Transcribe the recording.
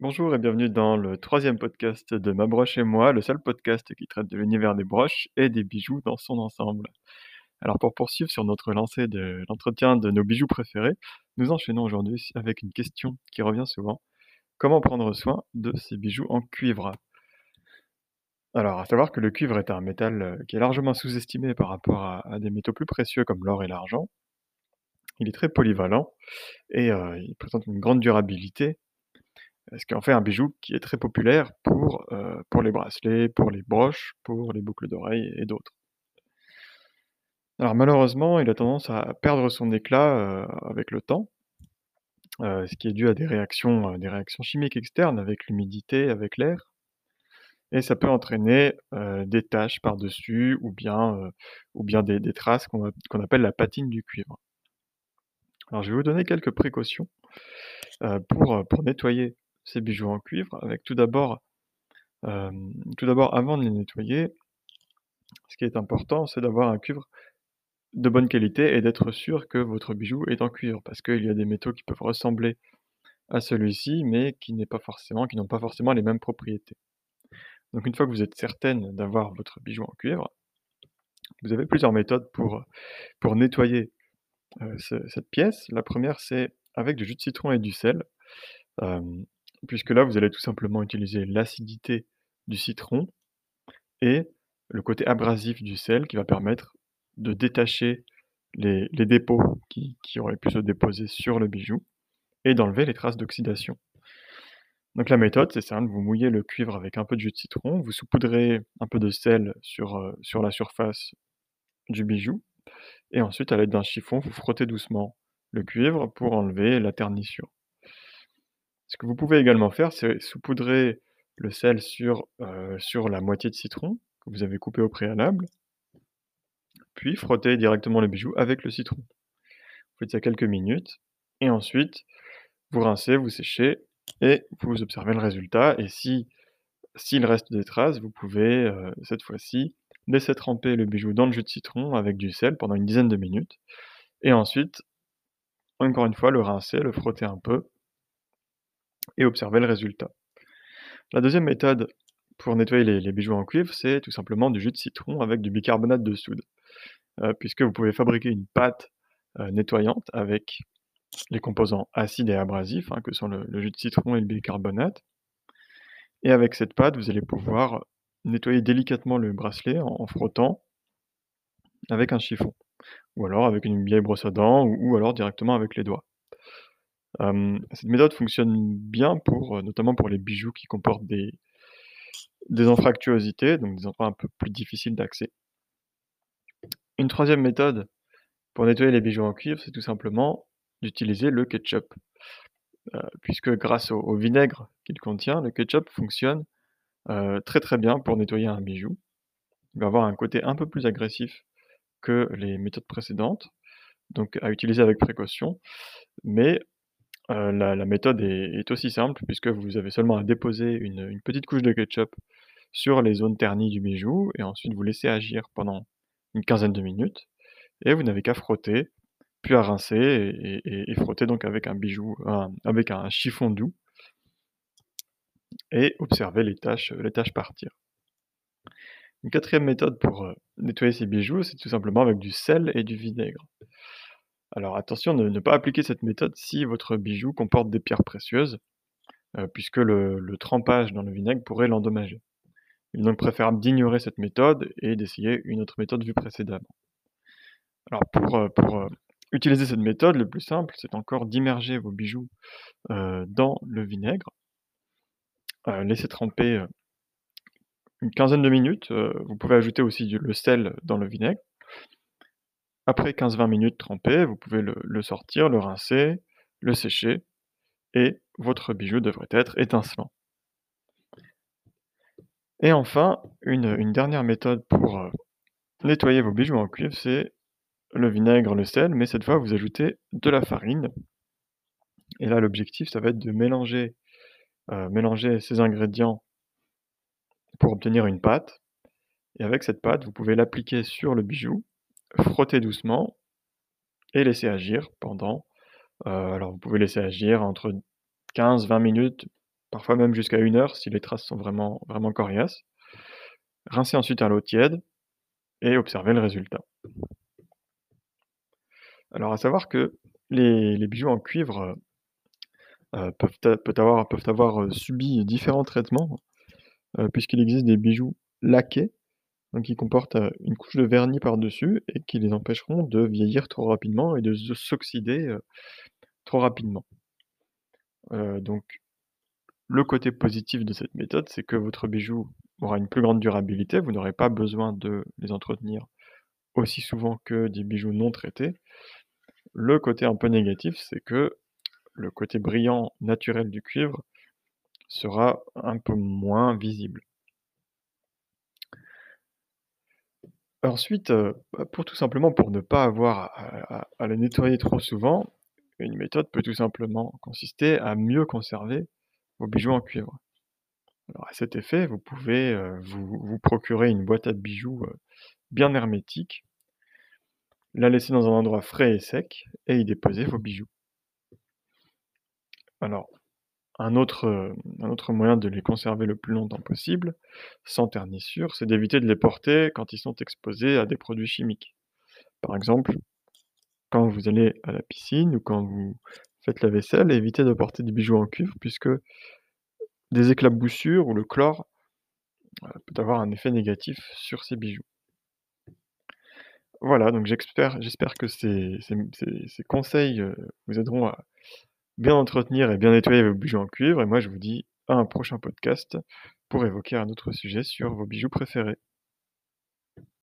Bonjour et bienvenue dans le troisième podcast de Ma broche et moi, le seul podcast qui traite de l'univers des broches et des bijoux dans son ensemble. Alors pour poursuivre sur notre lancée de l'entretien de nos bijoux préférés, nous enchaînons aujourd'hui avec une question qui revient souvent. Comment prendre soin de ces bijoux en cuivre? Alors à savoir que le cuivre est un métal euh, qui est largement sous-estimé par rapport à, des métaux plus précieux comme l'or et l'argent. Il est très polyvalent et euh, il présente une grande durabilité ce qui en fait un bijou qui est très populaire pour, heu, pour les bracelets, pour les broches, pour les boucles d'oreilles et d'autres? Alors malheureusement, il a tendance à perdre son éclat, heu, avec le temps, heu, ce qui est dû à des réactions, des réactions chimiques externes avec l'humidité, avec l'air et ça peut entraîner, des taches par-dessus ou bien, ou bien des traces qu'on appelle la patine du cuivre. Alors je vais vous donner quelques précautions, pour, pour nettoyer ces bijoux en cuivre avec tout d'abord, tout d'abord avant de les nettoyer, ce qui est important, c'est d'avoir un cuivre de bonne qualité et d'être sûr que votre bijou est en cuivre. Parce qu'il y a des métaux qui peuvent ressembler à celui-ci, mais qui n'est pas forcément qui n'ont pas forcément les mêmes propriétés. Donc une fois que vous êtes certaine d'avoir votre bijou en cuivre, vous avez plusieurs méthodes pour, pour nettoyer, cette pièce. La première, c'est avec du jus de citron et du sel, puisque là, vous allez tout simplement utiliser l'acidité du citron et le côté abrasif du sel qui va permettre de détacher les dépôts qui auraient pu se déposer sur le bijou et d'enlever les traces d'oxydation. Donc la méthode, c'est simple, vous mouillez le cuivre avec un peu de jus de citron, vous saupoudrez un peu de sel sur, heu, sur la surface du bijou et ensuite à l'aide d'un chiffon, vous frottez doucement le cuivre pour enlever la ternissure. Ce que vous pouvez également faire, c'est saupoudrer le sel sur, heu, sur la moitié de citron que vous avez coupé au préalable puis frotter directement le bijou avec le citron. Vous faites ça quelques minutes et ensuite vous rincez, vous séchez et vous observez le résultat et si s'il reste des traces, vous pouvez, heu, cette fois-ci, laisser tremper le bijou dans le jus de citron avec du sel pendant une dizaine de minutes et ensuite, encore une fois, le rincer, le frotter un peu et observer le résultat. La deuxième méthode pour nettoyer les bijoux en cuivre, c'est tout simplement du jus de citron avec du bicarbonate de soude. Heu, puisque vous pouvez fabriquer une pâte, heu, nettoyante avec les composants acides et abrasifs, hein, que sont le jus de citron et le bicarbonate et avec cette pâte, vous allez pouvoir nettoyer délicatement le bracelet en frottant avec un chiffon ou alors avec une vieille brosse à dents ou alors directement avec les doigts. Cette méthode fonctionne bien pour, notamment pour les bijoux qui comportent des des donc des endroits un peu plus difficiles d'accès. Une troisième méthode pour nettoyer les bijoux en cuivre, c'est tout simplement d'utiliser le ketchup. Puisque grâce au au vinaigre qu'il contient, le ketchup fonctionne, très, très bien pour nettoyer un bijou. Il va avoir un côté un peu plus agressif que les méthodes précédentes, donc à utiliser avec précaution. Mais, heu, la méthode est aussi simple puisque vous avez seulement à déposer une, petite couche de ketchup sur les zones ternies du bijou et ensuite vous laissez agir pendant une quinzaine de minutes et vous n'avez qu'à frotter, puis à rincer et frotter donc avec un bijou avec un chiffon doux et observer les taches, les taches partir. Une quatrième méthode pour, heu, nettoyer ces bijoux, c'est tout simplement avec du sel et du vinaigre. Alors attention, ne ne pas appliquer cette méthode si votre bijou comporte des pierres précieuses, heu, puisque le trempage dans le vinaigre pourrait l'endommager. Il est donc préférable d'ignorer cette méthode et d'essayer une autre méthode vue précédemment. Alors pour, pour, heu, utiliser cette méthode, le plus simple, c'est encore d'immerger vos bijoux, dans le vinaigre. Heu, laisser tremper, une quinzaine de minutes, vous pouvez ajouter aussi le sel dans le vinaigre. Après 15-20 minutes trempé, vous pouvez le sortir, le rincer, le sécher et votre bijou devrait être étincelant. Et enfin, une, dernière méthode pour, heu, nettoyer vos bijoux en cuivre, c'est le vinaigre, le sel, mais cette fois vous ajoutez de la farine. Et là l'objectif ça va être de mélanger, mélanger ces ingrédients pour obtenir une pâte et avec cette pâte, vous pouvez l'appliquer sur le bijou, frotter doucement et laisser agir pendant, heu, alors vous pouvez laisser agir entre 15-20 minutes parfois même jusqu'à 1 heure si les traces sont vraiment vraiment coriaces. Rincez ensuite à l'eau tiède et observez le résultat. Alors à savoir que les bijoux en cuivre, heu heu, peuvent avoir subi différents traitements, puisqu'il existe des bijoux laqués, qui comportent, une couche de vernis par-dessus et qui les empêcheront de vieillir trop rapidement et de s'oxyder, trop rapidement. Donc le côté positif de cette méthode, c'est que votre bijou aura une plus grande durabilité, vous n'aurez pas besoin de les entretenir aussi souvent que des bijoux non traités. Le côté un peu négatif, c'est que le côté brillant naturel du cuivre sera un peu moins visible. Ensuite, bah, pour tout simplement pour ne pas avoir à à les nettoyer trop souvent, une méthode peut tout simplement consister à mieux conserver vos bijoux en cuivre. Alors à cet effet, vous pouvez, vous procurer une boîte à bijoux, bien hermétique la laisser dans un endroit frais et sec et y déposer vos bijoux. Alors, un autre, heu, un autre moyen de les conserver le plus longtemps possible, sans ternissure, c'est d'éviter de les porter quand ils sont exposés à des produits chimiques. Par exemple, quand vous allez à la piscine ou quand vous faites la vaisselle, évitez de porter des bijoux en cuivre puisque des éclaboussures ou le chlore, heu, peut avoir un effet négatif sur ces bijoux. Voilà, donc j'espère que ces ces ces conseils, heu, vous aideront à bien entretenir et bien nettoyer vos bijoux en cuivre et moi je vous dis à un prochain podcast pour évoquer un autre sujet sur vos bijoux préférés.